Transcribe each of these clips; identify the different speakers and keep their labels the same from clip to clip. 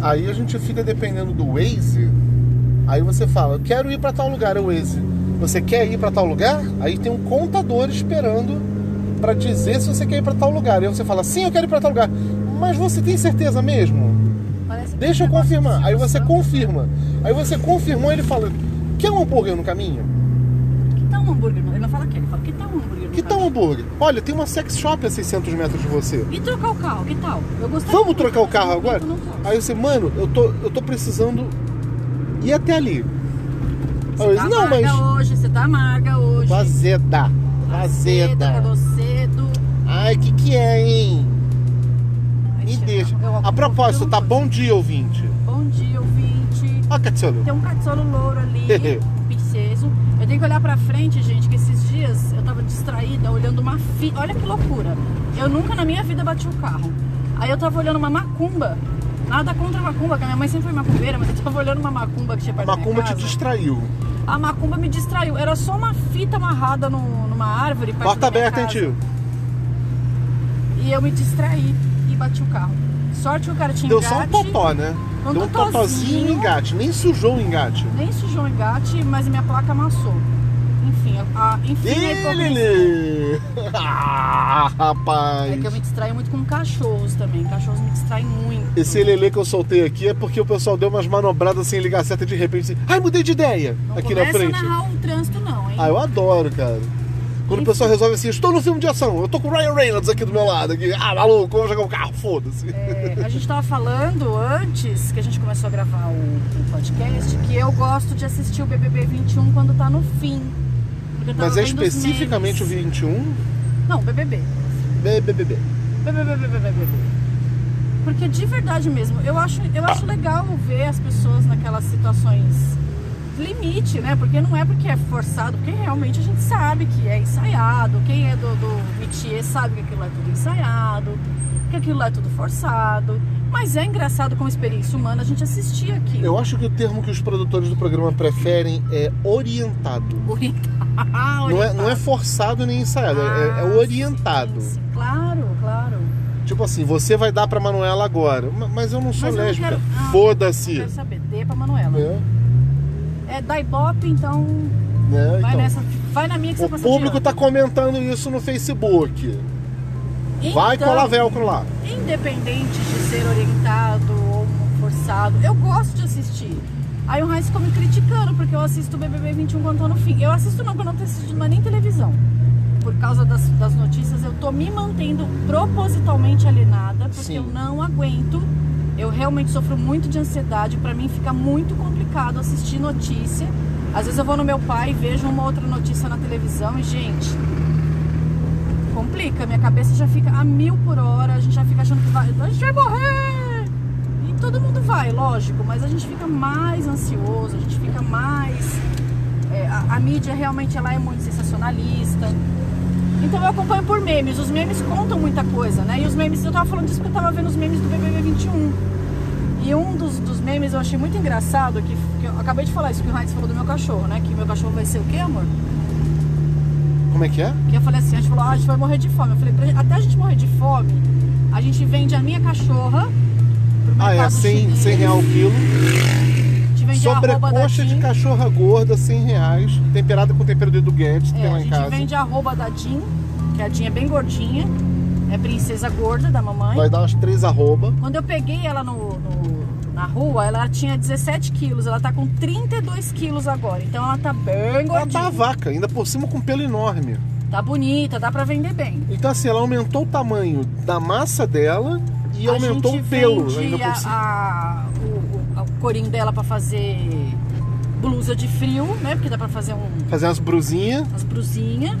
Speaker 1: Aí a gente fica dependendo do Waze. Aí você fala, eu quero ir para tal lugar, é o Waze. Você quer ir para tal lugar? Aí tem um contador esperando para dizer se você quer ir para tal lugar. Aí você fala, sim, eu quero ir para tal lugar. Mas você tem certeza mesmo?
Speaker 2: Parece
Speaker 1: Deixa eu
Speaker 2: negócio
Speaker 1: confirmar. Aí você confirma. Aí você confirmou, ele fala, quer um hambúrguer no caminho?
Speaker 2: Que tal um hambúrguer? Ele não fala que, ele fala que tal
Speaker 1: Que tal um hambúrguer? Olha, tem uma sex shop a 600 metros de você.
Speaker 2: E trocar o carro, que tal? Eu gostaria
Speaker 1: Vamos trocar o carro
Speaker 2: mas
Speaker 1: agora? Aí você, mano, eu tô, eu tô precisando ir até ali. Eu
Speaker 2: Você
Speaker 1: disse,
Speaker 2: tá
Speaker 1: não, mas.
Speaker 2: amarga hoje, você tá amarga hoje.
Speaker 1: Vazeda. Vazeda.
Speaker 2: Acabou cedo.
Speaker 1: Ai, que que é, hein?
Speaker 2: Aí
Speaker 1: Me deixa.
Speaker 2: eu-
Speaker 1: A propósito,
Speaker 2: eu-
Speaker 1: tá bom dia, ouvinte.
Speaker 2: Bom dia, ouvinte.
Speaker 1: Ó, Catsiolo.
Speaker 2: Tem um catsolo louro ali, princesa. Eu tenho que olhar pra frente, gente, que distraída olhando uma fi... Olha que loucura. Eu nunca na minha vida bati o carro. Aí eu tava olhando uma macumba. Nada contra a macumba, que a minha mãe sempre foi macumbeira, mas eu tava olhando uma macumba que tinha
Speaker 1: A
Speaker 2: perto minha
Speaker 1: macumba te distraiu.
Speaker 2: A macumba me distraiu. Era só uma fita amarrada no- numa árvore
Speaker 1: Porta aberta, hein, tio?
Speaker 2: E eu me distraí e bati o carro. Sorte que o cara tinha
Speaker 1: Deu
Speaker 2: engate.
Speaker 1: só um totó, né?
Speaker 2: Um
Speaker 1: Deu um e engate. Nem sujou o engate.
Speaker 2: Nem sujou o engate, mas minha placa amassou. Enfim, a, a- enfim, a
Speaker 1: Ih,
Speaker 2: hipocrisia.
Speaker 1: Lili! Ah, rapaz!
Speaker 2: É que eu me distraio muito com cachorros também. Cachorros me distraem muito.
Speaker 1: Esse lelê que eu soltei aqui é porque o pessoal deu umas manobradas sem ligar a seta de repente. assim, Ai, mudei de ideia!
Speaker 2: Não
Speaker 1: aqui na frente.
Speaker 2: a narrar o trânsito, não, hein?
Speaker 1: Ah, eu adoro, cara. Quando o pessoal resolve assim, estou no filme de ação, eu tô com o Ryan Reynolds aqui do meu lado. Aqui. Ah, maluco, vamos jogar o carro, foda-se.
Speaker 2: É, a gente tava falando antes que a gente começou a gravar o, o podcast que eu gosto de assistir o BBB 21 quando tá no fim.
Speaker 1: Mas é especificamente o
Speaker 2: memes.
Speaker 1: 21
Speaker 2: Não, BBB.
Speaker 1: BBB.
Speaker 2: BBB, BBB. Porque de verdade mesmo, eu acho, eu acho legal ver as pessoas naquelas situações limite, né? Porque não é porque é forçado, porque realmente a gente sabe que é ensaiado. Quem é do, do métier sabe que aquilo é tudo ensaiado, que aquilo é tudo forçado. Mas é engraçado como experiência humana a gente assistir aquilo.
Speaker 1: Eu acho que o termo que os produtores do programa preferem é orientado.
Speaker 2: Orientar,
Speaker 1: Não é, não é forçado nem ensaiado, é, é orientado.
Speaker 2: Ah, Sim, sim. Claro, claro.
Speaker 1: Tipo assim, você vai dar pra Manuela agora. Ma- Mas eu não sou
Speaker 2: Mas
Speaker 1: lésbica.
Speaker 2: quero- ah,
Speaker 1: Foda-se.
Speaker 2: Quero saber, dê pra Manuela.
Speaker 1: Né?
Speaker 2: É da Ibope, então
Speaker 1: Né?
Speaker 2: vai
Speaker 1: Então,
Speaker 2: nessa. Vai na minha que você
Speaker 1: o público tá comentando isso no Facebook. Vai
Speaker 2: Então,
Speaker 1: colar velcro lá.
Speaker 2: Independente de ser orientado ou forçado, eu gosto de assistir. Aí o Heinz ficou me criticando porque eu assisto o BBB 21 quando tô no fim. Eu assisto não, quando eu não tô assistindo mais nem televisão. Por causa das, das notícias, eu tô me mantendo propositalmente alienada porque
Speaker 1: Sim.
Speaker 2: eu não aguento. Eu realmente sofro muito de ansiedade. Pra mim fica muito complicado assistir notícia. Às vezes eu vou no meu pai e vejo uma outra notícia na televisão e, gente, complica. Minha cabeça já fica a mil por hora, a gente já fica achando que vai, a gente vai morrer. E todo mundo vai, lógico, mas a gente fica mais ansioso, a gente fica mais. é, a, a mídia realmente ela é muito sensacionalista. Então eu acompanho por memes. Os memes contam muita coisa, né? E os memes, eu tava falando disso porque eu tava vendo os memes do BBB 21. E um dos, dos memes eu achei muito engraçado, que, que eu acabei de falar isso que o Heinz falou do meu cachorro, né? Que meu cachorro vai ser o quê, amor?
Speaker 1: Como é que é?
Speaker 2: Que eu falei assim, a gente falou, ah, a gente vai morrer de fome. Eu falei, até a gente morrer de fome, a gente vende a minha cachorra
Speaker 1: Ah, é
Speaker 2: mercado
Speaker 1: 100,
Speaker 2: chinês.
Speaker 1: 100 real o quilo.
Speaker 2: A gente a
Speaker 1: Sobrecoxa de cachorra gorda, 100 reais. Temperada com tempero do Guedes, que
Speaker 2: É,
Speaker 1: tem
Speaker 2: a
Speaker 1: lá em
Speaker 2: gente
Speaker 1: casa.
Speaker 2: vende a arroba da Jean, que a Jean é bem gordinha. É princesa gorda da mamãe.
Speaker 1: Vai dar umas três arroba.
Speaker 2: Quando eu peguei ela no, no- na rua, ela tinha 17 quilos. Ela tá com 32 quilos agora. Então ela tá bem
Speaker 1: Ela
Speaker 2: gordinha.
Speaker 1: tá a vaca, ainda por cima com pelo enorme.
Speaker 2: Tá bonita, dá pra vender bem.
Speaker 1: Então assim, ela aumentou o tamanho da massa dela e
Speaker 2: A
Speaker 1: aumentou o pelo ainda
Speaker 2: a-
Speaker 1: por cima.
Speaker 2: a- o, o- o corinho dela pra fazer blusa de frio, né? Porque dá pra fazer um,
Speaker 1: Fazer umas brusinhas.
Speaker 2: umas brusinhas.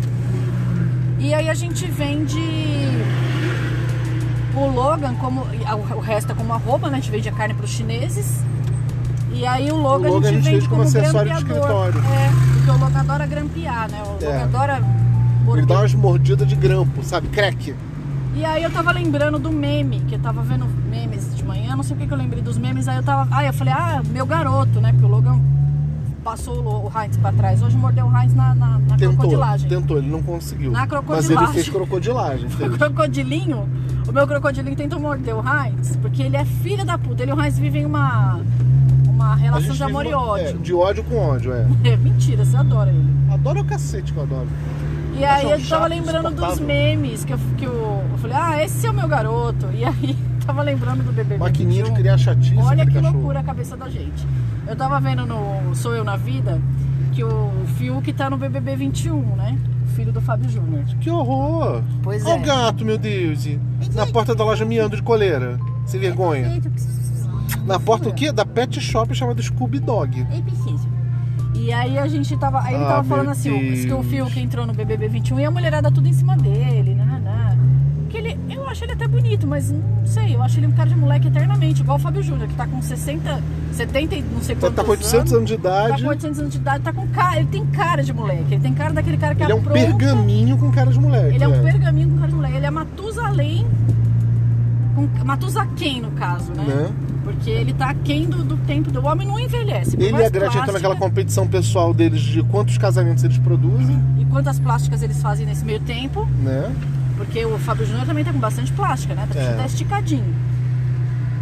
Speaker 2: E aí a gente vende o Logan como. O resto é como arroba, né? A gente vende a carne pros chineses. E aí o Logan,
Speaker 1: O Logan
Speaker 2: a gente vende
Speaker 1: como
Speaker 2: como,
Speaker 1: acessório de escritório.
Speaker 2: É, porque o Logan adora grampear, né? O Logan
Speaker 1: É.
Speaker 2: adora
Speaker 1: Ele
Speaker 2: morder
Speaker 1: dá umas mordidas de grampo, sabe? Crack.
Speaker 2: E aí eu tava lembrando do meme, que eu tava vendo memes de manhã, não sei o que que eu lembrei dos memes, aí eu tava. Aí eu falei, ah, meu garoto, né? Porque o Logan passou o Heinz pra trás. Hoje mordeu o Heinz na, na, na
Speaker 1: Tentou,
Speaker 2: crocodilagem.
Speaker 1: tentou, ele não conseguiu.
Speaker 2: Na
Speaker 1: Mas ele
Speaker 2: crocodilagem.
Speaker 1: fez crocodilagem.
Speaker 2: Crocodilinho, o meu crocodilinho tentou morder o Heinz, porque ele é filho da puta. Ele e o Heinz vivem uma, uma relação de amor
Speaker 1: vive
Speaker 2: e
Speaker 1: uma- é,
Speaker 2: ódio.
Speaker 1: de ódio com ódio, é.
Speaker 2: É, mentira, você adora ele.
Speaker 1: Adoro o cacete que eu adoro.
Speaker 2: E aí eu
Speaker 1: chato,
Speaker 2: tava lembrando dos memes que eu, que eu, eu falei, ah, esse é o meu garoto. E aí tava lembrando do bebê.
Speaker 1: Maquininha de
Speaker 2: 21.
Speaker 1: criar chatice.
Speaker 2: Olha que
Speaker 1: cachorro.
Speaker 2: loucura a cabeça da gente. Eu tava vendo no Sou Eu na Vida que o Fiuk tá no BBB 21, né? Filho do Fábio Júnior.
Speaker 1: Que horror!
Speaker 2: Pois
Speaker 1: Olha
Speaker 2: é.
Speaker 1: o gato, meu Deus! Na porta da loja miando de coleira. Sem vergonha. Na porta o quê? Da pet shop chamada Scooby Dog.
Speaker 2: É preciso. E aí a gente tava. Aí ele
Speaker 1: Ah,
Speaker 2: tava falando assim, o- que o
Speaker 1: Deus.
Speaker 2: Fiuk entrou no BBB 21 e a mulherada tudo em cima dele, nananá. Eu acho ele até bonito, mas não sei, eu acho ele um cara de moleque eternamente, igual o Fábio Júnior, que tá com 60, 70 e não sei
Speaker 1: Tá,
Speaker 2: quantos
Speaker 1: tá com 800 anos de
Speaker 2: Tá
Speaker 1: idade.
Speaker 2: com 800 anos de idade, tá com cara, ele tem cara de moleque, ele tem cara daquele cara que
Speaker 1: Ele é um pergaminho com cara de moleque.
Speaker 2: Ele é um pergaminho com cara de moleque, ele é Matusalém, com, Matusaquém no caso, né?
Speaker 1: Né?
Speaker 2: Porque ele tá aquém do, do tempo do homem, não envelhece.
Speaker 1: Ele e a Gretchen estão naquela competição pessoal deles de quantos casamentos eles produzem,
Speaker 2: E quantas plásticas eles fazem nesse meio tempo?
Speaker 1: né?
Speaker 2: Porque o Fábio Júnior também tá com bastante plástica, né? Tá,
Speaker 1: É.
Speaker 2: tá esticadinho.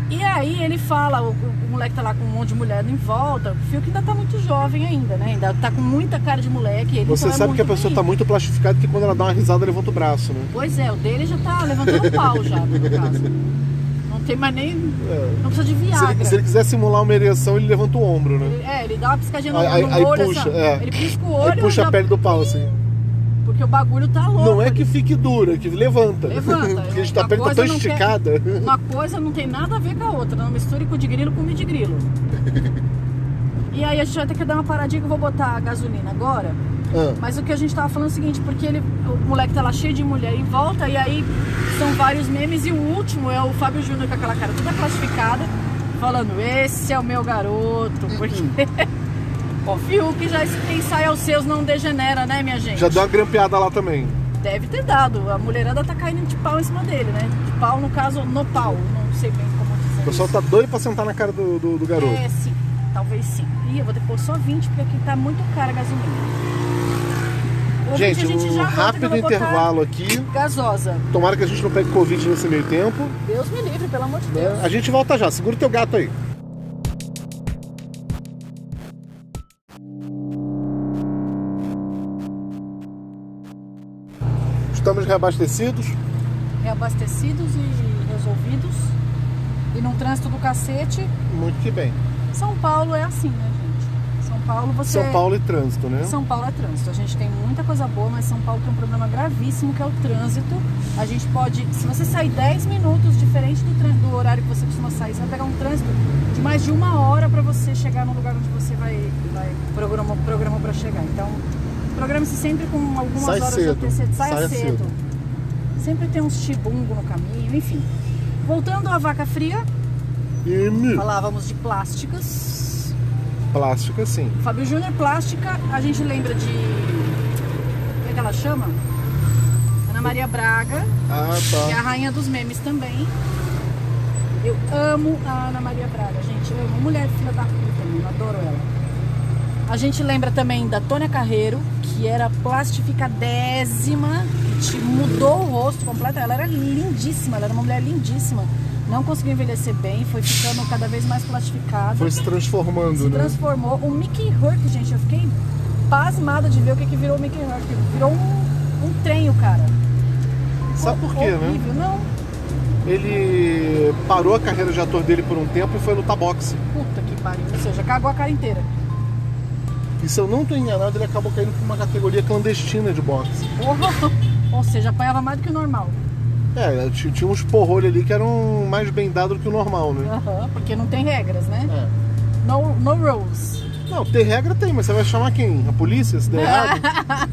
Speaker 2: E aí ele fala, o, o moleque tá lá com um monte de mulher em volta, o Fio que ainda tá muito jovem ainda, né? Ainda tá com muita cara de moleque. Ele
Speaker 1: Você
Speaker 2: então é
Speaker 1: sabe que a pessoa tá
Speaker 2: bonito.
Speaker 1: muito plastificada que quando ela dá uma risada levanta o braço, né?
Speaker 2: Pois é, o dele já tá levantando o pau já, no caso. Não tem mais nem.
Speaker 1: É.
Speaker 2: Não precisa de
Speaker 1: Se
Speaker 2: Viagra.
Speaker 1: ele, se ele quiser simular uma ereção, ele levanta o ombro, né?
Speaker 2: Ele- é, ele dá uma piscadinha no,
Speaker 1: Aí,
Speaker 2: no
Speaker 1: aí
Speaker 2: olho,
Speaker 1: puxa,
Speaker 2: assim,
Speaker 1: é.
Speaker 2: Ele pisca o olho
Speaker 1: Aí puxa a pele do pau, assim.
Speaker 2: Porque o bagulho tá louco.
Speaker 1: Não é que fique dura, é que levanta.
Speaker 2: Levanta.
Speaker 1: Porque a pele tá
Speaker 2: coisa
Speaker 1: tão esticada.
Speaker 2: Uma coisa não tem nada a ver com a outra. Não misture cu de grilo com de grilo. E aí a gente vai ter que dar uma paradinha que eu vou botar a gasolina agora.
Speaker 1: Ah,
Speaker 2: Mas o que a gente tava falando é o seguinte, porque ele, o moleque tá lá cheio de mulher em volta, e aí são vários memes, e o último é o Fábio Júnior com aquela cara toda classificada, falando, esse é o meu garoto, porque o Fiuk já ensaia os seus não degenera, né, minha gente?
Speaker 1: já deu uma grampeada lá também.
Speaker 2: Deve ter dado. A mulherada tá caindo de pau em cima dele, né? De pau, no caso, no pau. Não sei bem como dizer.
Speaker 1: O pessoal
Speaker 2: isso.
Speaker 1: tá doido pra sentar na cara do, do, do garoto.
Speaker 2: É, sim. Talvez sim. Ih, eu vou pôr só 20, porque aqui tá muito cara a gasolina. Ouvinte,
Speaker 1: Gente,
Speaker 2: gente
Speaker 1: um rápido intervalo aqui.
Speaker 2: Gasosa.
Speaker 1: Tomara que a gente não pegue Covid nesse meio tempo.
Speaker 2: Deus me livre, pelo amor de
Speaker 1: né?
Speaker 2: Deus.
Speaker 1: A gente volta já. Segura o teu gato aí. Estamos reabastecidos.
Speaker 2: Reabastecidos e resolvidos. E num trânsito do cacete.
Speaker 1: Muito que bem.
Speaker 2: São Paulo é assim, né, gente? São Paulo você.
Speaker 1: São Paulo e trânsito, né?
Speaker 2: São Paulo é trânsito. A gente tem muita coisa boa, mas São Paulo tem um problema gravíssimo que é o trânsito. A gente pode, se você sair 10 minutos diferente do, trân- do horário que você costuma sair, você vai pegar um trânsito de mais de uma hora para você chegar no lugar onde você vai, vai programou para chegar. Então, programe-se sempre com algumas
Speaker 1: Sai
Speaker 2: horas
Speaker 1: cedo.
Speaker 2: de antecedência. Saia,
Speaker 1: Saia
Speaker 2: cedo.
Speaker 1: cedo.
Speaker 2: Sempre tem uns chibungo no caminho, enfim. Voltando à vaca fria,
Speaker 1: me-
Speaker 2: falávamos de plásticas.
Speaker 1: plástico assim.
Speaker 2: Fábio Júnior Plástica, a gente lembra de. Como é que ela chama? Ana Maria Braga,
Speaker 1: Ah,
Speaker 2: que é a
Speaker 1: tá.
Speaker 2: rainha dos memes também. Eu amo a Ana Maria Braga, gente. Eu amo. Mulher filha da puta, mano. eu Adoro ela. A gente lembra também da Tônia Carreiro, que era plastificadésima, te mudou o rosto completo. Ela era lindíssima, ela era uma mulher lindíssima. Não conseguiu envelhecer bem, foi ficando cada vez mais plastificada
Speaker 1: Foi se transformando,
Speaker 2: se
Speaker 1: né?
Speaker 2: transformou. O Mickey Rourke, gente, eu fiquei pasmada de ver o que, que virou o Mickey Rourke. Virou um, um trem, o cara.
Speaker 1: Sabe por quê, né?
Speaker 2: Horrível. Não,
Speaker 1: Ele parou a carreira de ator dele por um tempo e foi lutar boxe.
Speaker 2: puta que pariu. Ou seja, cagou a cara inteira.
Speaker 1: E se eu não tô enganado, ele acabou caindo pra uma categoria clandestina de boxe.
Speaker 2: Ou, seja, apanhava mais do que o normal.
Speaker 1: É, t- tinha uns porrolhos ali que eram mais bem dados do que o normal, né?
Speaker 2: Aham, porque não tem regras, né?
Speaker 1: É.
Speaker 2: No, no rules.
Speaker 1: Não, ter regra tem, mas você vai chamar quem? A polícia, se der errado?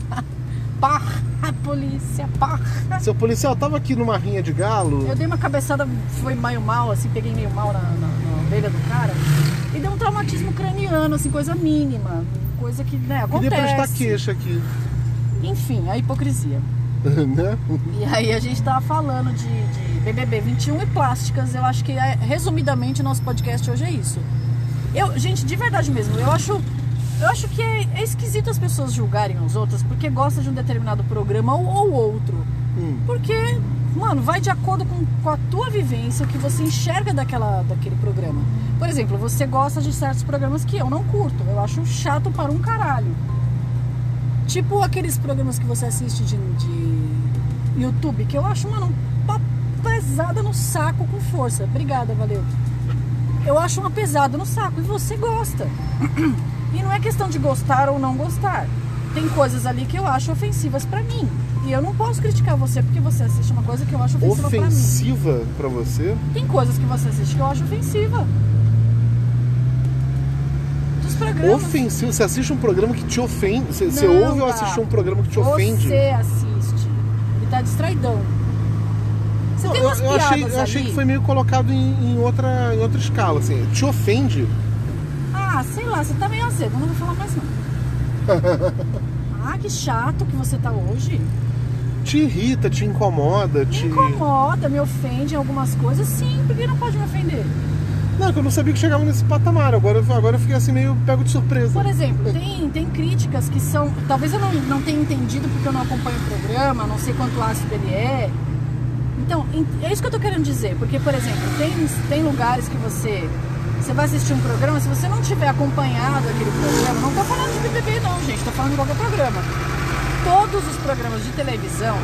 Speaker 2: Parra, polícia, parra.
Speaker 1: Seu policial tava aqui numa rinha de galo.
Speaker 2: Eu dei uma cabeçada, foi meio mal, assim, peguei meio mal na, na, na orelha do cara. E deu um traumatismo craniano, assim, coisa mínima. Coisa que, né,
Speaker 1: Queria prestar
Speaker 2: acontece.
Speaker 1: queixa aqui.
Speaker 2: Enfim, a hipocrisia.
Speaker 1: né?
Speaker 2: E aí a gente tava falando de, de BBB 21 e plásticas. Eu acho que, é, resumidamente, o nosso podcast hoje é isso. Eu, gente, de verdade mesmo, eu acho... Eu acho que é, é esquisito as pessoas julgarem as outras porque gostam de um determinado programa ou, ou outro.
Speaker 1: Hum.
Speaker 2: Porque, mano, vai de acordo com, com a tua vivência, o que você enxerga daquela, daquele programa. Por exemplo, você gosta de certos programas que eu não curto. Eu acho chato para um caralho. Tipo aqueles programas que você assiste de, de YouTube, que eu acho, mano, uma pesada no saco com força. Obrigada, valeu. Eu acho uma pesada no saco e você gosta. E não é questão de gostar ou não gostar. Tem coisas ali que eu acho ofensivas pra mim. E eu não posso criticar você porque você assiste uma coisa que eu acho ofensiva pra mim.
Speaker 1: Ofensiva pra você?
Speaker 2: Tem coisas que você assiste que eu acho ofensiva. Dos programas.
Speaker 1: Ofensivo? Você assiste um programa que te ofende? Você, você
Speaker 2: Não,
Speaker 1: ouve ou
Speaker 2: cara.
Speaker 1: assiste um programa que te ofende?
Speaker 2: Você assiste. Ele tá distraidão. Você
Speaker 1: Não,
Speaker 2: tem
Speaker 1: eu,
Speaker 2: umas
Speaker 1: eu achei, eu achei que foi meio colocado em, em outra, em outra escala, assim. Te ofende?
Speaker 2: Ah, sei lá, você tá meio azedo, não vou falar mais não. ah, que chato que você tá hoje.
Speaker 1: Te irrita, te incomoda,
Speaker 2: Me
Speaker 1: te.
Speaker 2: incomoda, me ofende em algumas coisas, sim, porque não pode me ofender.
Speaker 1: Não, que eu não sabia que chegava nesse patamar. Agora, eu- agora eu fiquei assim meio pego de surpresa.
Speaker 2: Por exemplo, tem, tem críticas que são. Talvez eu não, não tenha entendido porque eu não acompanho o programa, não sei quanto ácido ele é. Então, é isso que eu tô querendo dizer. Porque, por exemplo, tem, tem lugares que você. Você vai assistir um programa, se você não tiver acompanhado aquele programa, não tô falando de BBB não, gente, tô falando de qualquer programa. Todos os programas de televisão,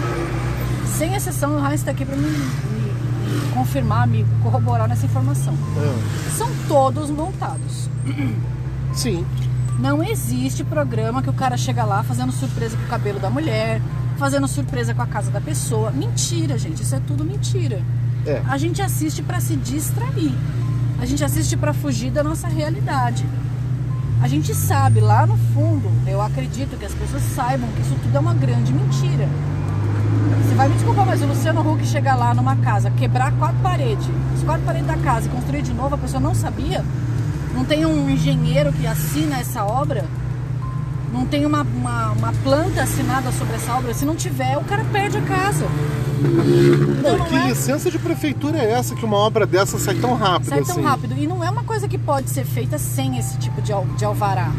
Speaker 2: sem exceção, o Heinz está aqui para me, me- confirmar, me corroborar nessa informação.
Speaker 1: Ah,
Speaker 2: São todos montados.
Speaker 1: sim.
Speaker 2: Não existe programa que o cara chega lá fazendo surpresa com o cabelo da mulher, fazendo surpresa com a casa da pessoa. Mentira, gente, isso é tudo mentira.
Speaker 1: É.
Speaker 2: A gente assiste para se distrair. A gente assiste para fugir da nossa realidade. A gente sabe lá no fundo, eu acredito que as pessoas saibam que isso tudo é uma grande mentira. Você vai me desculpar, mas o Luciano Huck chegar lá numa casa, quebrar quatro paredes, as quatro paredes da casa e construir de novo, a pessoa não sabia? Não tem um engenheiro que assina essa obra? Não tem uma, uma, uma planta assinada sobre essa obra? Se não tiver, o cara perde a casa. Então,
Speaker 1: Não, que
Speaker 2: não é-
Speaker 1: licença de prefeitura é essa que uma obra dessa sai tão rápido
Speaker 2: sai
Speaker 1: assim?
Speaker 2: tão rápido. E não é uma coisa que pode ser feita sem esse tipo de, al- de alvará.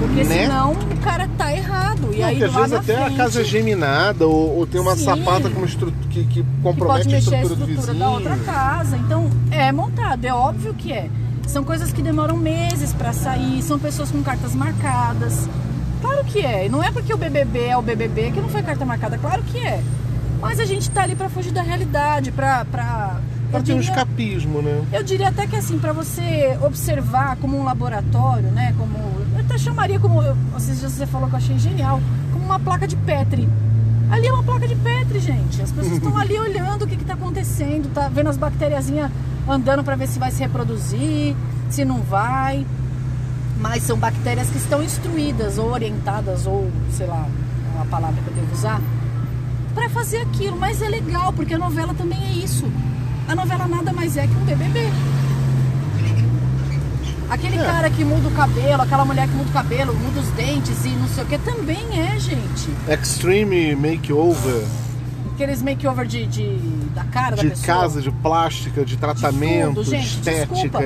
Speaker 2: Porque
Speaker 1: Né?
Speaker 2: senão o cara tá errado. E
Speaker 1: Não,
Speaker 2: aí
Speaker 1: às vezes até
Speaker 2: frente,
Speaker 1: a casa é geminada ou, ou tem uma
Speaker 2: Sim.
Speaker 1: sapata com estru... que, que
Speaker 2: que
Speaker 1: compromete
Speaker 2: pode
Speaker 1: a
Speaker 2: mexer a
Speaker 1: estrutura, do
Speaker 2: estrutura
Speaker 1: vizinho.
Speaker 2: da outra casa. Então, é montado, é óbvio que é. São coisas que demoram meses pra sair, são pessoas com cartas marcadas. Claro que é. Não é porque o BBB é o BBB que não foi carta marcada, claro que é. Mas a gente tá ali pra fugir da realidade, pra. pra
Speaker 1: Pra
Speaker 2: eu
Speaker 1: ter um escapismo, né?
Speaker 2: Eu diria até que assim, para você observar como um laboratório, né? Como. Eu até chamaria como. Esses dias você falou que eu achei genial, como uma placa de Petri. Ali é uma placa de Petri, gente. As pessoas estão ali olhando o que está acontecendo, tá vendo as bactériazinhas andando para ver se vai se reproduzir, se não vai. Mas são bactérias que estão instruídas ou orientadas, ou sei lá, é uma palavra que eu devo usar, para fazer aquilo. Mas é legal, porque a novela também é isso. A novela nada mais é que um BBB. Aquele
Speaker 1: É.
Speaker 2: cara que muda o cabelo, aquela mulher que muda o cabelo, muda os dentes e não sei o que, também é, gente.
Speaker 1: Extreme makeover
Speaker 2: Aqueles makeover de, de, da cara da
Speaker 1: de
Speaker 2: pessoa.
Speaker 1: casa, de plástica, de tratamento,
Speaker 2: tudo, gente,
Speaker 1: estética.
Speaker 2: desculpa.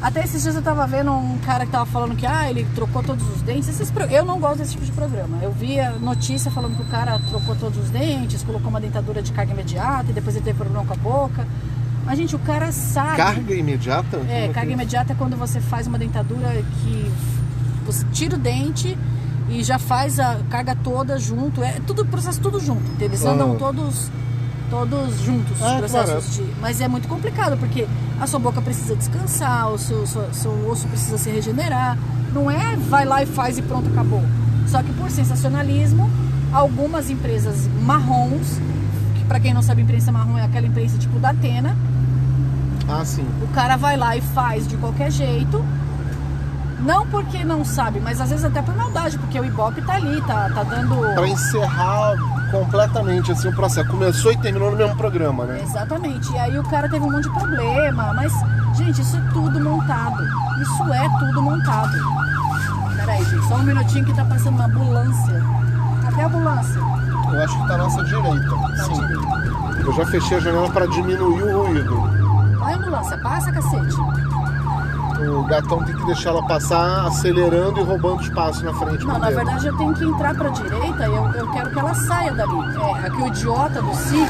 Speaker 2: Até esses dias eu tava vendo um cara que tava falando que ah, ele trocou todos os dentes. Esses Eu não gosto desse tipo de programa. Eu vi a notícia falando que o cara trocou todos os dentes, colocou uma dentadura de carga imediata e depois ele teve problema com a boca. Mas, gente, o cara sabe.
Speaker 1: Carga imediata? Como
Speaker 2: É, carga imediata é quando você faz uma dentadura que você tira o dente e já faz a carga toda junto. É tudo processo tudo junto. Eles andam
Speaker 1: Ah.
Speaker 2: todos todos juntos os
Speaker 1: Ah,
Speaker 2: processos de, mas é muito complicado porque a sua boca precisa descansar, o seu, seu, seu osso precisa se regenerar. Não é vai lá e faz e pronto, acabou. Só que por sensacionalismo, algumas empresas marrons, que para quem não sabe, imprensa marrom é aquela imprensa tipo da Atena,
Speaker 1: Ah, sim.
Speaker 2: o cara vai lá e faz de qualquer jeito. Não porque não sabe, mas às vezes até por maldade, porque o Ibope tá ali, tá, tá dando.
Speaker 1: Pra encerrar completamente assim o processo. Começou e terminou no mesmo programa, né?
Speaker 2: Exatamente. E aí o cara teve um monte de problema. Mas, gente, isso é tudo montado. Isso é tudo montado. Peraí, gente, só um minutinho que tá passando uma ambulância. Cadê a ambulância?
Speaker 1: Eu acho que tá à nossa direita.
Speaker 2: Tá
Speaker 1: Sim.
Speaker 2: direita.
Speaker 1: Eu já fechei a janela pra diminuir o ruído.
Speaker 2: Vai, ambulância, passa, cacete.
Speaker 1: O gatão tem que deixar ela passar acelerando e roubando espaço na frente
Speaker 2: Não, na verdade eu tenho que entrar pra direita e eu, eu quero que ela saia dali. É, aqui o idiota do Cig.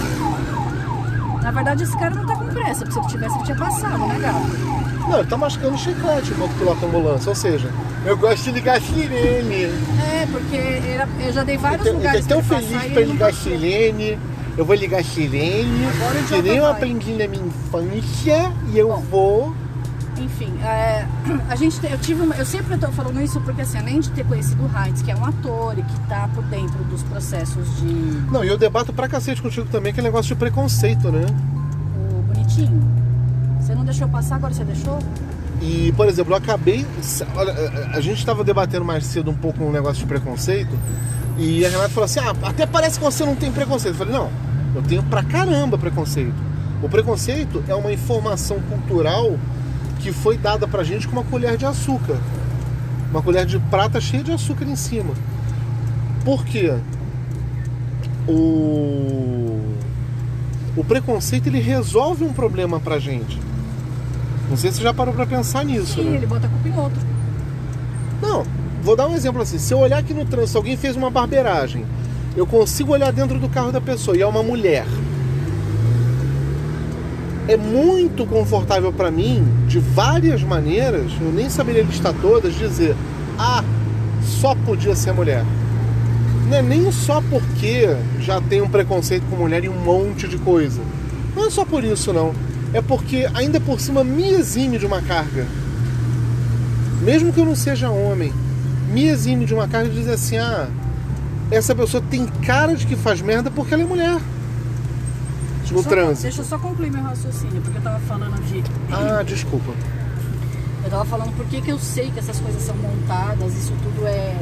Speaker 2: Na verdade esse cara não tá com pressa, porque se ele tivesse ele tinha passado, né, gato?
Speaker 1: Não, ele tá mascando chiclete enquanto pilota a ambulância. Ou seja, eu gosto de ligar a sirene.
Speaker 2: É, porque eu já dei vários
Speaker 1: Eu tô
Speaker 2: lugares
Speaker 1: tão
Speaker 2: pra ele
Speaker 1: feliz pra ligar a sirene. Eu vou ligar a sirene.
Speaker 2: Agora
Speaker 1: Que nem eu aprendi na minha infância. E eu
Speaker 2: Bom.
Speaker 1: vou.
Speaker 2: Enfim, é, a gente, te- eu tive uma, eu sempre tô falando isso porque assim, além de ter conhecido o Heinz, que é um ator e que tá por dentro dos processos de
Speaker 1: Não, e eu debato pra cacete contigo também, que é negócio de preconceito, né?
Speaker 2: o bonitinho. Você não deixou passar, agora você deixou?
Speaker 1: E, por exemplo, eu acabei. Olha, a gente estava debatendo mais cedo um pouco um negócio de preconceito. E a Renata falou assim: ah, até parece que você não tem preconceito. Eu falei: não, eu tenho pra caramba preconceito. O preconceito é uma informação cultural que foi dada pra gente com uma colher de açúcar. Uma colher de prata cheia de açúcar em cima. Por quê? O, o preconceito ele resolve um problema pra gente. Não sei se você já parou pra pensar nisso,
Speaker 2: Sim,
Speaker 1: né?
Speaker 2: ele bota a culpa em outro.
Speaker 1: Não, vou dar um exemplo assim. Se eu olhar aqui no trânsito, alguém fez uma barbeiragem, eu consigo olhar dentro do carro da pessoa e é uma mulher. É muito confortável pra mim, de várias maneiras, eu nem saberia listar todas, dizer: ah, só podia ser mulher. Não é nem só porque já tem um preconceito com mulher e um monte de coisa. Não é só por isso, não. É porque ainda por cima me exime de uma carga mesmo que eu não seja homem, me exime de uma carga de dizer assim: ah, essa pessoa tem cara de que faz merda porque ela é mulher. No
Speaker 2: Só-
Speaker 1: trânsito.
Speaker 2: Deixa eu só concluir meu raciocínio, porque eu tava falando de.
Speaker 1: Ah, desculpa.
Speaker 2: Eu tava falando por que eu sei que essas coisas são montadas, isso tudo é.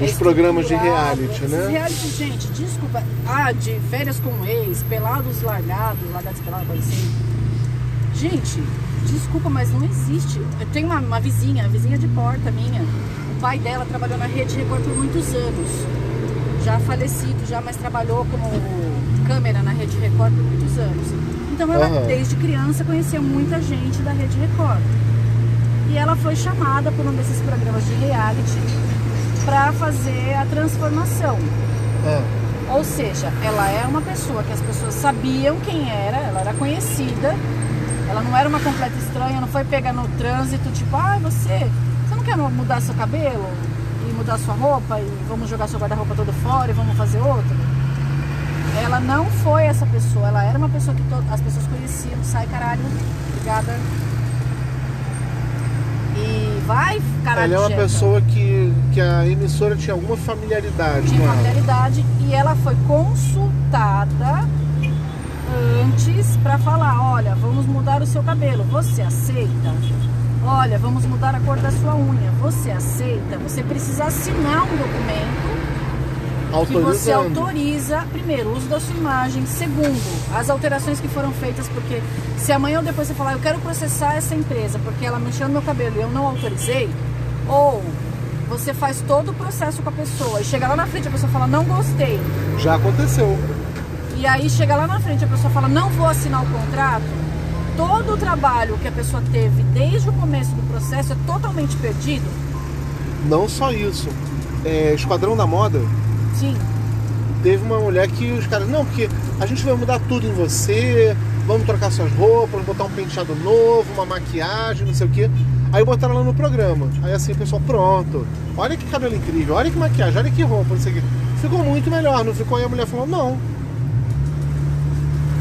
Speaker 2: é
Speaker 1: Os programas de reality, né?
Speaker 2: reality, gente, desculpa. Ah, de férias com ex, pelados largados, largados pelados, assim. Gente, desculpa, mas não existe. Eu tenho uma, uma vizinha, vizinha de porta minha. O pai dela trabalhou na Rede Record por muitos anos. Já falecido, já, mas trabalhou como câmera na Rede Record por muitos anos. Então ela,
Speaker 1: Aham.
Speaker 2: desde criança, conhecia muita gente da Rede Record. E ela foi chamada por um desses programas de reality para fazer a transformação.
Speaker 1: Ah,
Speaker 2: Ou seja, ela é uma pessoa que as pessoas sabiam quem era, ela era conhecida, ela não era uma completa estranha, não foi pegar no trânsito, tipo, ai, você, você não quer mudar seu cabelo e mudar sua roupa e vamos jogar seu guarda-roupa todo fora e vamos fazer outro? Ela não foi essa pessoa, ela era uma pessoa que as pessoas conheciam, sai caralho, obrigada. E vai, caralho.
Speaker 1: ela é uma
Speaker 2: Jeca.
Speaker 1: pessoa que, que a emissora tinha alguma familiaridade ela.
Speaker 2: familiaridade e ela foi consultada antes para falar, olha, vamos mudar o seu cabelo, você aceita? Olha, vamos mudar a cor da sua unha, você aceita? Você precisa assinar um documento que você autoriza, primeiro, o uso da sua imagem, segundo, as alterações que foram feitas, porque se amanhã ou depois você falar, eu quero processar essa empresa porque ela mexeu no meu cabelo e eu não autorizei, ou você faz todo o processo com a pessoa e chega lá na frente a pessoa fala, não gostei,
Speaker 1: Já aconteceu.
Speaker 2: e aí chega lá na frente a pessoa fala, não vou assinar o contrato, todo o trabalho que a pessoa teve desde o começo do processo é totalmente perdido?
Speaker 1: Não só isso. É, Esquadrão da Moda
Speaker 2: Sim.
Speaker 1: teve uma mulher que os caras, não, porque a gente vai mudar tudo em você, vamos trocar suas roupas, botar um penteado novo, uma maquiagem, não sei o quê. Aí botaram ela no programa. Aí assim o pessoal, pronto, olha que cabelo incrível, olha que maquiagem, olha que roupa, não sei o quê. Ficou muito melhor, não ficou? Aí a mulher falou, não.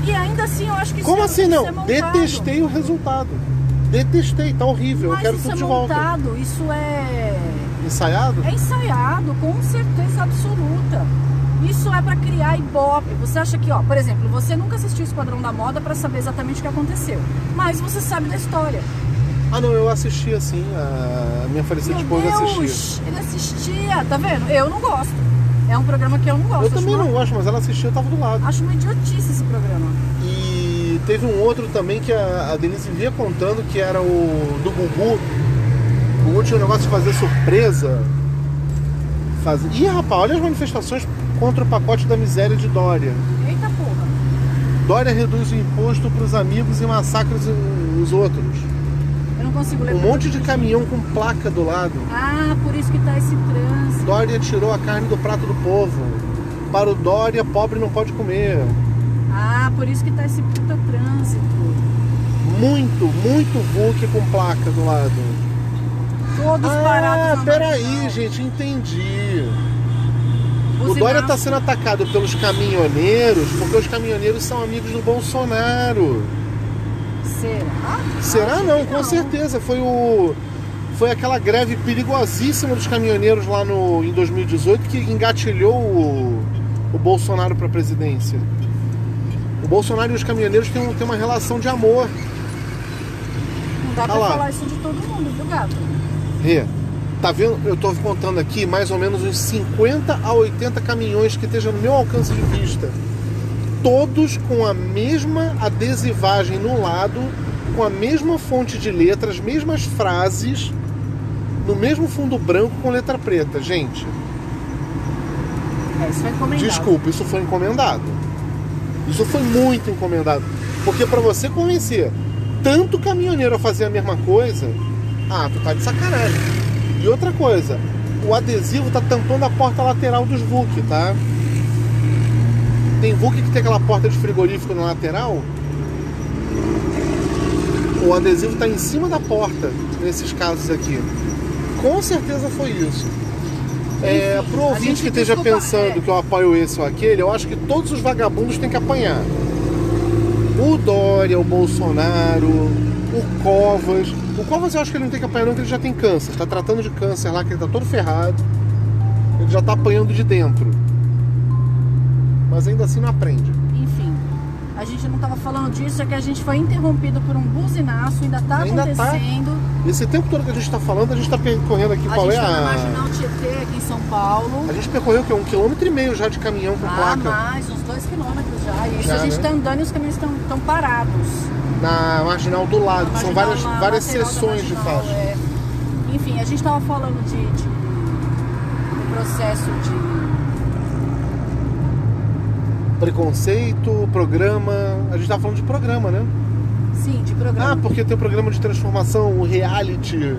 Speaker 2: E ainda assim eu acho que
Speaker 1: Como
Speaker 2: isso,
Speaker 1: assim
Speaker 2: isso
Speaker 1: não?
Speaker 2: é.
Speaker 1: Detestei o resultado. Detestei, tá horrível,
Speaker 2: Mas
Speaker 1: eu quero
Speaker 2: isso
Speaker 1: tudo
Speaker 2: é
Speaker 1: de volta.
Speaker 2: montado, isso é,
Speaker 1: Ensaiado?
Speaker 2: é ensaiado, com certeza absoluta. Isso é pra criar ibope. Você acha que, ó, por exemplo, você nunca assistiu o Esquadrão da Moda pra saber exatamente o que aconteceu. Mas você sabe da história.
Speaker 1: Ah não, eu assisti assim, a minha falecida esposa assistia.
Speaker 2: Ele assistia, tá vendo? Eu não gosto. É um programa que eu não gosto.
Speaker 1: Eu também não gosto, mas ela assistia, eu tava do lado.
Speaker 2: Acho uma idiotice esse programa.
Speaker 1: E teve um outro também que a, a Denise via contando que era o do Gugu. O um negócio de fazer surpresa. Faz... Ih, rapaz, olha as manifestações contra o pacote da miséria de Dória.
Speaker 2: Eita porra.
Speaker 1: Dória reduz o imposto para os amigos e massacra os, os outros.
Speaker 2: Eu Eu não consigo ler.
Speaker 1: Um monte de caminhão com placa do lado.
Speaker 2: Ah, por isso que tá esse trânsito.
Speaker 1: Dória tirou a carne do prato do povo. Para o Dória, pobre não pode comer.
Speaker 2: Ah, por isso que tá esse puta trânsito.
Speaker 1: Muito, muito VUC com placa do lado.
Speaker 2: Todos parados.
Speaker 1: Ah, peraí, gente, entendi. O
Speaker 2: Buzinaço.
Speaker 1: Dória está sendo atacado pelos caminhoneiros porque os caminhoneiros são amigos do Bolsonaro.
Speaker 2: Será?
Speaker 1: Será
Speaker 2: Acho
Speaker 1: não?
Speaker 2: que
Speaker 1: Com certeza. Foi o. Foi aquela greve perigosíssima dos caminhoneiros lá no, em 2018 que engatilhou o, o Bolsonaro para a presidência. O Bolsonaro e os caminhoneiros têm, têm uma relação de amor.
Speaker 2: Não dá
Speaker 1: Ah
Speaker 2: pra
Speaker 1: lá.
Speaker 2: falar isso de todo mundo, viu, gato?
Speaker 1: Rê, tá vendo? Eu tô contando aqui mais ou menos uns 50 a 80 caminhões que estejam no meu alcance de vista. Todos com a mesma adesivagem no lado, com a mesma fonte de letra, as mesmas frases, no mesmo fundo branco com letra preta. Gente,
Speaker 2: É, isso foi encomendado.
Speaker 1: desculpa, isso foi encomendado. Isso foi muito encomendado. Porque pra você convencer tanto caminhoneiro a fazer a mesma coisa, ah, tu tá de sacanagem. E outra coisa, o adesivo tá tampando a porta lateral dos VUC, tá? Tem VUC que tem aquela porta de frigorífico na lateral. O adesivo tá em cima da porta, nesses casos aqui. Com certeza foi isso. É, pro ouvinte que esteja pensando
Speaker 2: é.
Speaker 1: que eu apoio esse ou aquele, eu acho que todos os vagabundos têm que apanhar. O Dória, o Bolsonaro, o Covas. O Covas eu acho que ele não tem que apanhar não, porque ele já tem câncer. Tá tratando de câncer lá, que ele tá todo ferrado. Ele já tá apanhando de dentro. Mas ainda assim não aprende.
Speaker 2: Enfim, a gente não tava falando disso, é que a gente foi interrompido por um buzinaço, ainda tá
Speaker 1: Ainda tá.
Speaker 2: acontecendo.
Speaker 1: Esse tempo todo que a gente tá falando, a gente tá percorrendo aqui
Speaker 2: A
Speaker 1: qual
Speaker 2: gente
Speaker 1: é
Speaker 2: tá na
Speaker 1: a.
Speaker 2: Marginal Tietê, aqui em São Paulo.
Speaker 1: A gente percorreu o quê? Um quilômetro e meio já de caminhão com
Speaker 2: Ah,
Speaker 1: placa.
Speaker 2: mais, uns dois quilômetros já. Isso
Speaker 1: Já,
Speaker 2: a gente
Speaker 1: né?
Speaker 2: tá andando e os caminhões estão parados.
Speaker 1: Na marginal do lado.
Speaker 2: Na
Speaker 1: São
Speaker 2: marginal,
Speaker 1: várias,
Speaker 2: na
Speaker 1: várias seções de
Speaker 2: marginal,
Speaker 1: faixa.
Speaker 2: é. Enfim, a gente tava falando de, de processo de.
Speaker 1: Preconceito, programa. A gente tá falando de programa, né?
Speaker 2: Sim, de programa.
Speaker 1: Ah, porque tem o programa de transformação, o reality.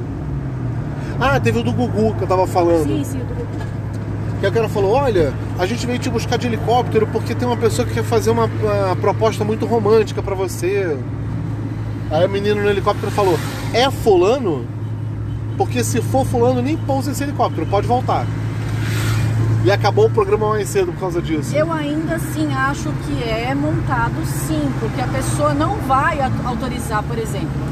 Speaker 1: Ah, teve o do Gugu que eu tava falando.
Speaker 2: sim, sim, do
Speaker 1: Que o cara falou, olha, a gente veio te buscar de helicóptero porque tem uma pessoa que quer fazer uma, uma proposta muito romântica pra você. Aí o menino no helicóptero falou, é fulano? Porque se for fulano, nem pousa esse helicóptero, pode voltar. E acabou o programa mais cedo por causa disso.
Speaker 2: Eu ainda assim acho que é montado sim, porque a pessoa não vai autorizar, por exemplo,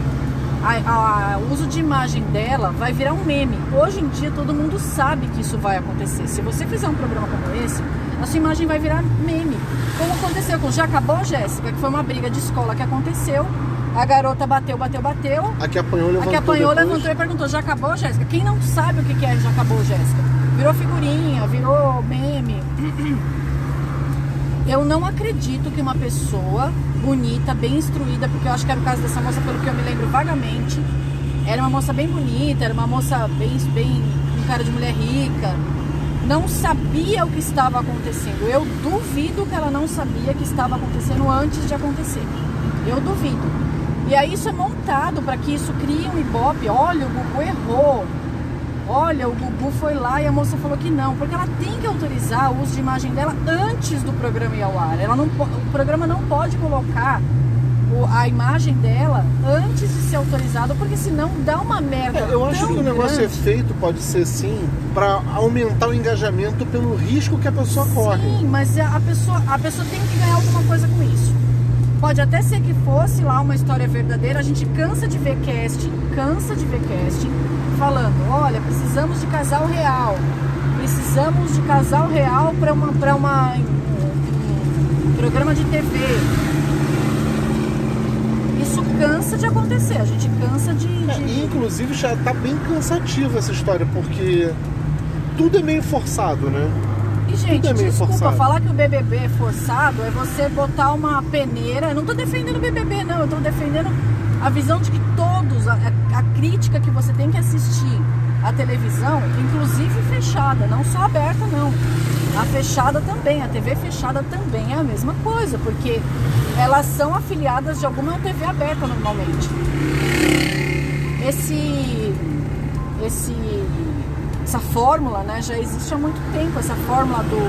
Speaker 2: o uso de imagem dela vai virar um meme. Hoje em dia todo mundo sabe que isso vai acontecer. Se você fizer um programa como esse, a sua imagem vai virar meme. Como aconteceu com Já Acabou, Jéssica, que foi uma briga de escola que aconteceu. A garota bateu, bateu, bateu.
Speaker 1: A que apanhou, levantou
Speaker 2: A que apanhou,
Speaker 1: depois.
Speaker 2: levantou e perguntou: Já acabou, Jéssica? Quem não sabe o que é Já acabou, Jéssica? Virou figurinha, virou meme. Eu não acredito que uma pessoa bonita, bem instruída, porque eu acho que era o caso dessa moça, pelo que eu me lembro vagamente. Era uma moça bem bonita, era uma moça bem, bem com cara de mulher rica. Não sabia o que estava acontecendo. Eu duvido que ela não sabia que estava acontecendo antes de acontecer. Eu duvido. E aí isso é montado para que isso crie um ibope. Olha, o Gugu errou. Olha, o Gugu foi lá e a moça falou que não, porque ela tem que autorizar o uso de imagem dela antes do programa ir ao ar. Ela não, o programa não pode colocar a imagem dela antes de ser autorizado, porque senão dá uma merda.
Speaker 1: É, eu acho que o negócio é feito, pode ser sim, pra aumentar o engajamento pelo risco que a pessoa corre.
Speaker 2: Sim, mas a pessoa, a pessoa tem que ganhar alguma coisa com isso. Pode até ser que fosse lá uma história verdadeira, a gente cansa de ver casting, cansa de ver casting, falando, olha, precisamos de casal real. Precisamos de casal real para uma, pra uma um, um programa de TV. Isso cansa de acontecer, a gente cansa de.
Speaker 1: É,
Speaker 2: de-
Speaker 1: e, inclusive já tá bem cansativa essa história, porque tudo é meio forçado, né?
Speaker 2: E, gente,
Speaker 1: é
Speaker 2: desculpa,
Speaker 1: forçado.
Speaker 2: falar que o BBB é forçado é você botar uma peneira. Eu não tô defendendo o BBB, não. Eu tô defendendo a visão de que todos, a, a- a crítica que você tem que assistir à televisão, inclusive fechada, não só aberta, não. A fechada também, a TV fechada também é a mesma coisa, porque elas são afiliadas de alguma TV aberta normalmente. esse, esse, essa fórmula, né, já existe há muito tempo, essa fórmula do,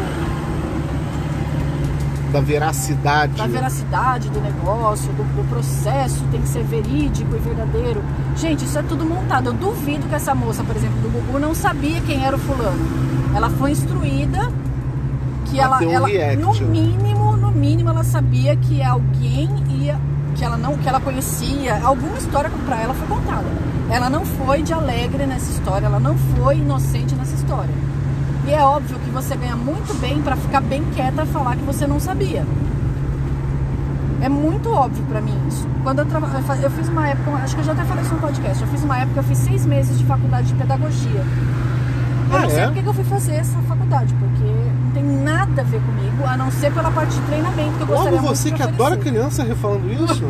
Speaker 1: Da veracidade.
Speaker 2: da veracidade do negócio, do, do processo, tem que ser verídico e verdadeiro. Gente, isso é tudo montado. Eu duvido que essa moça, por exemplo, do Gugu, não sabia quem era o fulano. Ela foi instruída que ela, ela
Speaker 1: react.
Speaker 2: no mínimo, no mínimo, ela sabia que alguém ia, que ela não, que ela conhecia, alguma história pra ela foi contada. Ela não foi de alegre nessa história, ela não foi inocente nessa história. E é óbvio que você ganha muito bem pra ficar bem quieta e falar que você não sabia. É muito óbvio pra mim isso. Quando eu, eu fiz uma época, acho que eu já até falei isso no podcast, eu fiz uma época, eu fiz seis meses de faculdade de pedagogia. Eu
Speaker 1: Ah,
Speaker 2: não sei
Speaker 1: é?
Speaker 2: por que que eu fui fazer essa faculdade, porque nada a ver comigo, a não ser pela parte de treinamento que eu gostaria
Speaker 1: Logo você que adora criança refalando isso.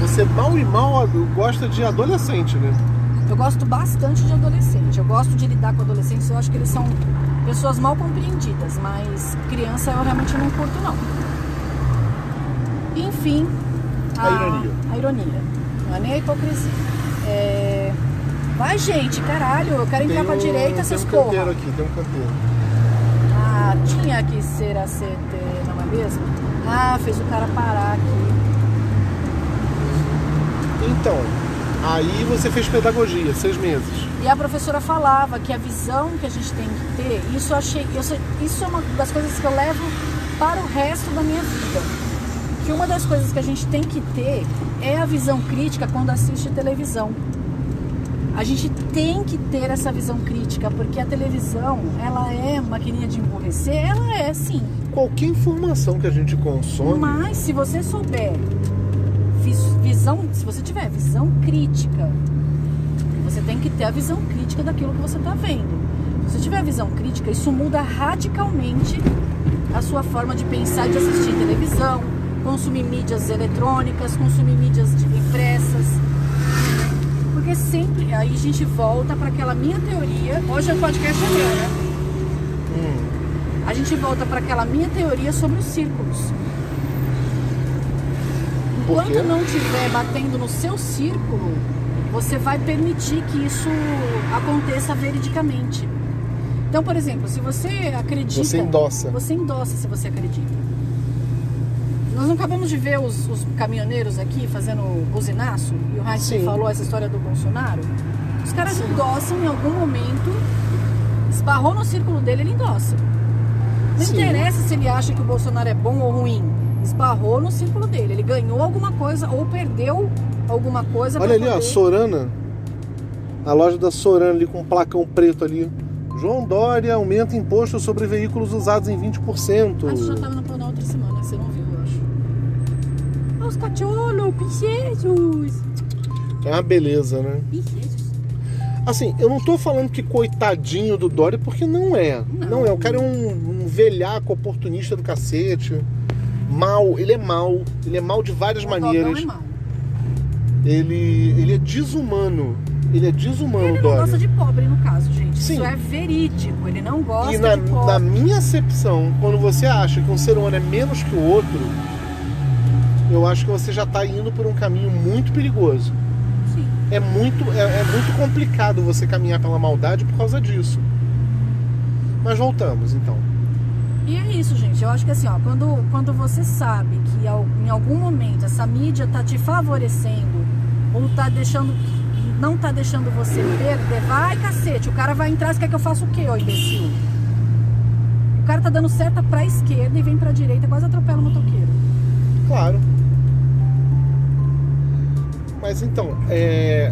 Speaker 1: Você mal e mal gosta de adolescente, né?
Speaker 2: Eu gosto bastante de adolescente. Eu gosto de lidar com adolescentes. Eu acho que eles são pessoas mal compreendidas, mas criança eu realmente não curto não. Enfim,
Speaker 1: A ironia.
Speaker 2: A ironia. Não é nem a hipocrisia. É, Vai, gente, caralho, eu quero entrar
Speaker 1: Tem
Speaker 2: pra
Speaker 1: um-
Speaker 2: direita,
Speaker 1: tem
Speaker 2: seus
Speaker 1: um canteiro
Speaker 2: porra.
Speaker 1: aqui, tem um canteiro.
Speaker 2: Ah, tinha que ser a CT, não é mesmo? Ah, fez o cara parar aqui.
Speaker 1: Então, aí você fez pedagogia, seis meses.
Speaker 2: E a professora falava que a visão que a gente tem que ter, isso eu achei, isso é uma das coisas que eu levo para o resto da minha vida. Que uma das coisas que a gente tem que ter é a visão crítica quando assiste televisão. A gente tem que ter essa visão crítica, porque a televisão, ela é maquininha de emburrecer, ela é sim.
Speaker 1: Qualquer informação que a gente consome,
Speaker 2: Mas se você souber vis- visão, se você tiver visão crítica, você tem que ter a visão crítica daquilo que você está vendo. Se você tiver a visão crítica, isso muda radicalmente a sua forma de pensar e de assistir televisão, consumir mídias eletrônicas, consumir mídias de- impressas. Porque sempre aí a gente volta para aquela minha teoria. Hoje é o podcast é meu, né?
Speaker 1: hum,
Speaker 2: a gente volta para aquela minha teoria sobre os círculos. Enquanto não estiver batendo no seu círculo, você vai permitir que isso aconteça veridicamente. Então, por exemplo, se você acredita.
Speaker 1: Você endossa.
Speaker 2: Você endossa se você acredita. Nós não acabamos de ver os, os caminhoneiros aqui fazendo buzinaço, e o
Speaker 1: Sim.
Speaker 2: falou essa história do Bolsonaro. Os caras
Speaker 1: Sim.
Speaker 2: endossam em algum momento, esbarrou no círculo dele, ele endossa. Não
Speaker 1: Sim.
Speaker 2: interessa se ele acha que o Bolsonaro é bom ou ruim. Esbarrou no círculo dele. Ele ganhou alguma coisa ou perdeu alguma coisa.
Speaker 1: olha ali, ó,
Speaker 2: poder-
Speaker 1: Sorana. A loja da Sorana ali com um placão preto ali. João Dória aumenta imposto sobre veículos usados em 20%.
Speaker 2: Ah, você já tava na, outra semana, você não viu, acho. Os cachorros, princessos.
Speaker 1: É uma beleza, né? Assim, eu não tô falando que coitadinho do Dória, porque não é. Não,
Speaker 2: Não.
Speaker 1: é. O cara é um, um velhaco oportunista do cacete. Mal, ele é mal. Ele é mal de várias
Speaker 2: O
Speaker 1: maneiras.
Speaker 2: é.
Speaker 1: Ele, ele é desumano. Ele é desumano,
Speaker 2: Ele não
Speaker 1: Dória.
Speaker 2: gosta de pobre, no caso, gente.
Speaker 1: Sim.
Speaker 2: Isso é verídico. Ele não gosta
Speaker 1: E na,
Speaker 2: de pobre.
Speaker 1: na minha acepção, quando você acha que um ser humano é menos que o outro, eu acho que você já está indo por um caminho muito perigoso.
Speaker 2: Sim.
Speaker 1: É muito, é, é muito complicado você caminhar pela maldade por causa disso. Mas voltamos, então.
Speaker 2: E é isso, gente. Eu acho que assim, ó, quando, quando você sabe que em algum momento essa mídia tá te favorecendo ou tá deixando. não tá deixando você perder, vai cacete, o cara vai entrar, você quer que eu faça o quê, ô imbecil? O cara tá dando seta pra esquerda e vem pra direita, quase atropela o motoqueiro.
Speaker 1: Claro. Mas então, é.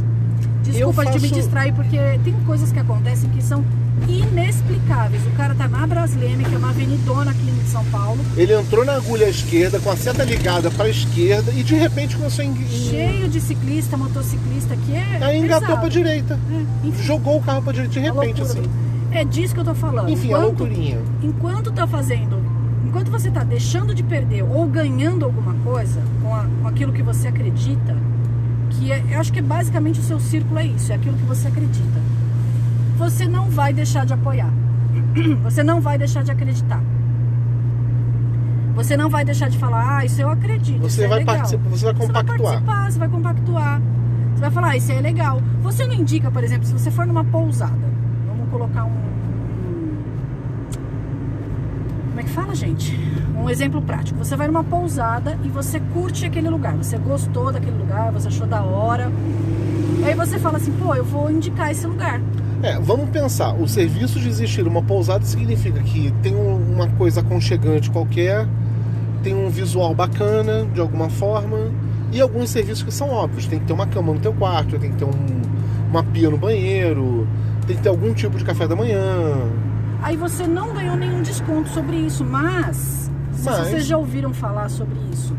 Speaker 2: Desculpa
Speaker 1: Eu
Speaker 2: de me
Speaker 1: faço-
Speaker 2: distrair, porque tem coisas que acontecem que são inexplicáveis. O cara tá na Brasleme, que é uma avenidona aqui em São Paulo,
Speaker 1: Ele entrou na agulha esquerda, com a seta ligada para a esquerda e de repente começou a en...
Speaker 2: cheio de ciclista, motociclista, que é.
Speaker 1: Aí engatou para direita.
Speaker 2: É.
Speaker 1: Jogou o carro para direita de
Speaker 2: Uma
Speaker 1: repente, assim.
Speaker 2: É disso que eu tô falando.
Speaker 1: Enfim, a
Speaker 2: enquanto,
Speaker 1: loucurinha.
Speaker 2: enquanto tá fazendo, enquanto você tá deixando de perder ou ganhando alguma coisa com, a- com aquilo que você acredita, que é, eu acho que é basicamente o seu círculo é isso, é aquilo que você acredita. Você não vai deixar de apoiar. Você não vai deixar de acreditar. Você não vai deixar de falar, ah, isso eu acredito.
Speaker 1: Você
Speaker 2: é
Speaker 1: vai
Speaker 2: legal.
Speaker 1: participar, você vai
Speaker 2: Você vai
Speaker 1: compactuar.
Speaker 2: participar, você vai compactuar. Você vai falar, ah, isso é legal. Você não indica, por exemplo, se você for numa pousada, vamos colocar um- Como é que fala, gente? Um exemplo prático. Você vai numa pousada e você curte aquele lugar. Você gostou daquele lugar, você achou da hora. Aí você fala assim, pô, eu vou indicar esse lugar.
Speaker 1: É, vamos pensar, o serviço de existir uma pousada significa que tem um- uma coisa aconchegante qualquer, tem um visual bacana de alguma forma, e alguns serviços que são óbvios, tem que ter uma cama no teu quarto, tem que ter um- uma pia no banheiro, tem que ter algum tipo de café da manhã.
Speaker 2: Aí você não ganhou nenhum desconto sobre isso, mas, se
Speaker 1: Mas-
Speaker 2: vocês já ouviram falar sobre isso,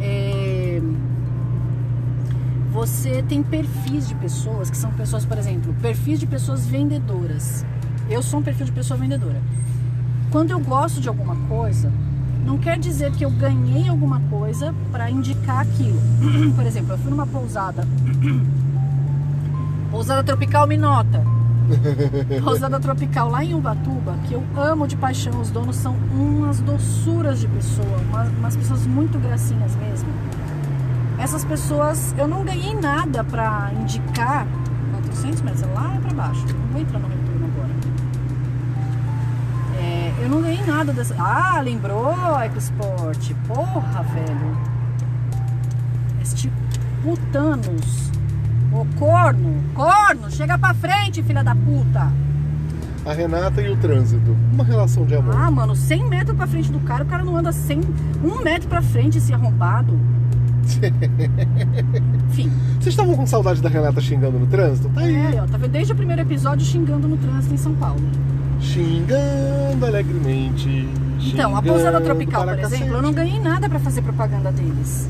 Speaker 2: é, você tem perfis de pessoas que são pessoas, por exemplo, perfis de pessoas vendedoras. Eu sou um perfil de pessoa vendedora. Quando eu gosto de alguma coisa, não quer dizer que eu ganhei alguma coisa para indicar aquilo. Por exemplo, eu fui numa pousada, pousada tropical Minota. Pousada Tropical lá em Ubatuba, que eu amo de paixão. Os donos são umas doçuras de pessoa, umas, umas pessoas muito gracinhas mesmo. Essas pessoas, eu não ganhei nada pra indicar 400 metros, é lá pra baixo. Não vou entrar no retorno agora. É, eu não ganhei nada dessa. Ah, lembrou, EcoSport? Porra, velho. Este putanos. Ô corno, corno, chega pra frente, filha da puta.
Speaker 1: A Renata e o trânsito, uma relação de amor.
Speaker 2: Ah, mano, 100 metros pra frente do cara, o cara não anda 100, um metro pra frente esse arrombado. Enfim,
Speaker 1: Vocês estavam com saudade da Renata xingando no trânsito? Tá aí,
Speaker 2: é, ó, tá vendo desde o primeiro episódio xingando no trânsito em São Paulo.
Speaker 1: xingando alegremente.
Speaker 2: Então, a Pousada Tropical, por exemplo, eu não ganhei nada pra fazer propaganda deles.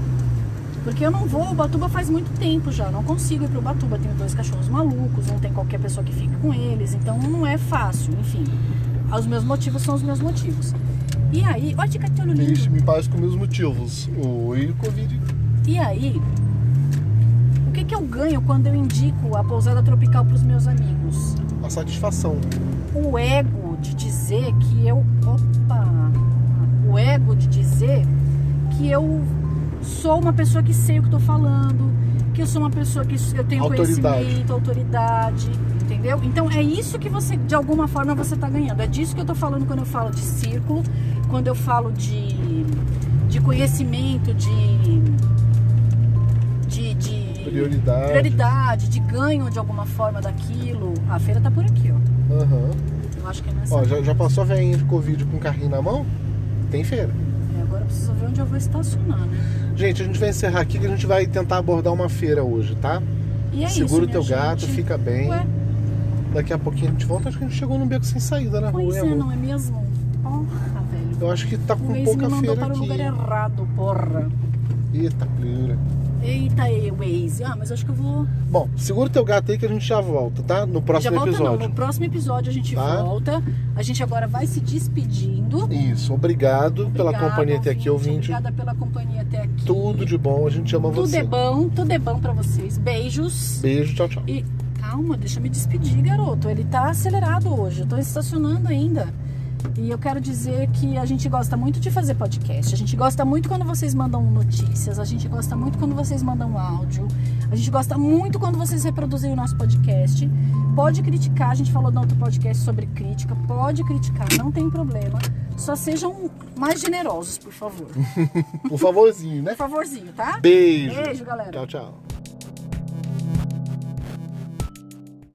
Speaker 2: Porque eu não vou, Ubatuba faz muito tempo já, não consigo ir pro Ubatuba. Tenho dois cachorros malucos, não tem qualquer pessoa que fique com eles, então não é fácil, enfim. Os meus motivos são os meus motivos. E aí, olha que cachorro lindo.
Speaker 1: Deixe-me em paz com meus motivos. Oi, Covid.
Speaker 2: E aí, o que, que eu ganho quando eu indico a pousada tropical para os meus amigos?
Speaker 1: A satisfação.
Speaker 2: O ego de dizer que eu. Opa! O ego de dizer que eu sou uma pessoa que sei o que estou falando, que eu sou uma pessoa que eu tenho
Speaker 1: Autoridade.
Speaker 2: conhecimento, autoridade, entendeu? Então é isso que você, de alguma forma, você está ganhando. É disso que eu estou falando quando eu falo de círculo, quando eu falo de, de conhecimento, de. de, de
Speaker 1: Prioridade.
Speaker 2: prioridade, de ganho de alguma forma daquilo. A feira tá por aqui, ó.
Speaker 1: Aham.
Speaker 2: Eu acho que é nessa.
Speaker 1: Ó, já, já passou a veinha de Covid com o carrinho na mão? Tem feira.
Speaker 2: É, preciso ver onde eu vou estacionar, né?
Speaker 1: Gente, a gente vai encerrar aqui que a gente vai tentar abordar uma feira hoje, tá?
Speaker 2: E é
Speaker 1: Segura
Speaker 2: isso,
Speaker 1: o teu
Speaker 2: minha
Speaker 1: gato,
Speaker 2: gente.
Speaker 1: fica bem.
Speaker 2: Ué,
Speaker 1: Daqui a pouquinho a gente volta. Acho que a gente chegou num beco sem saída na
Speaker 2: pois
Speaker 1: rua,
Speaker 2: é,
Speaker 1: amor.
Speaker 2: não é mesmo? Porra, velho.
Speaker 1: Eu acho que tá com
Speaker 2: me
Speaker 1: pouca
Speaker 2: mandou
Speaker 1: feira
Speaker 2: para o
Speaker 1: aqui.
Speaker 2: lugar errado, porra.
Speaker 1: Eita, pleura.
Speaker 2: Eita, Waze. Ah, mas acho que eu vou...
Speaker 1: Bom, segura o teu gato aí que a gente já volta, tá? No próximo
Speaker 2: Já volta
Speaker 1: episódio.
Speaker 2: não, no próximo episódio a gente
Speaker 1: Tá?
Speaker 2: volta. A gente agora vai se despedindo.
Speaker 1: Isso, obrigado pela
Speaker 2: Obrigada,
Speaker 1: companhia até aqui, ouvinte.
Speaker 2: Obrigada pela companhia até aqui.
Speaker 1: Tudo de bom, a gente ama
Speaker 2: Tudo
Speaker 1: você.
Speaker 2: é bom, tudo é bom pra vocês. Beijos.
Speaker 1: Beijo, tchau, tchau.
Speaker 2: E calma, deixa eu me despedir, garoto. Ele tá acelerado hoje. Eu tô estacionando ainda. E eu quero dizer que a gente gosta muito de fazer podcast. A gente gosta muito quando vocês mandam notícias. A gente gosta muito quando vocês mandam áudio. A gente gosta muito quando vocês reproduzem o nosso podcast. Pode criticar. A gente falou no outro podcast sobre crítica. Pode criticar, não tem problema. Só sejam mais generosos, por favor.
Speaker 1: Por favorzinho, né?
Speaker 2: Por favorzinho, tá?
Speaker 1: Beijo.
Speaker 2: Beijo, galera.
Speaker 1: Tchau, tchau.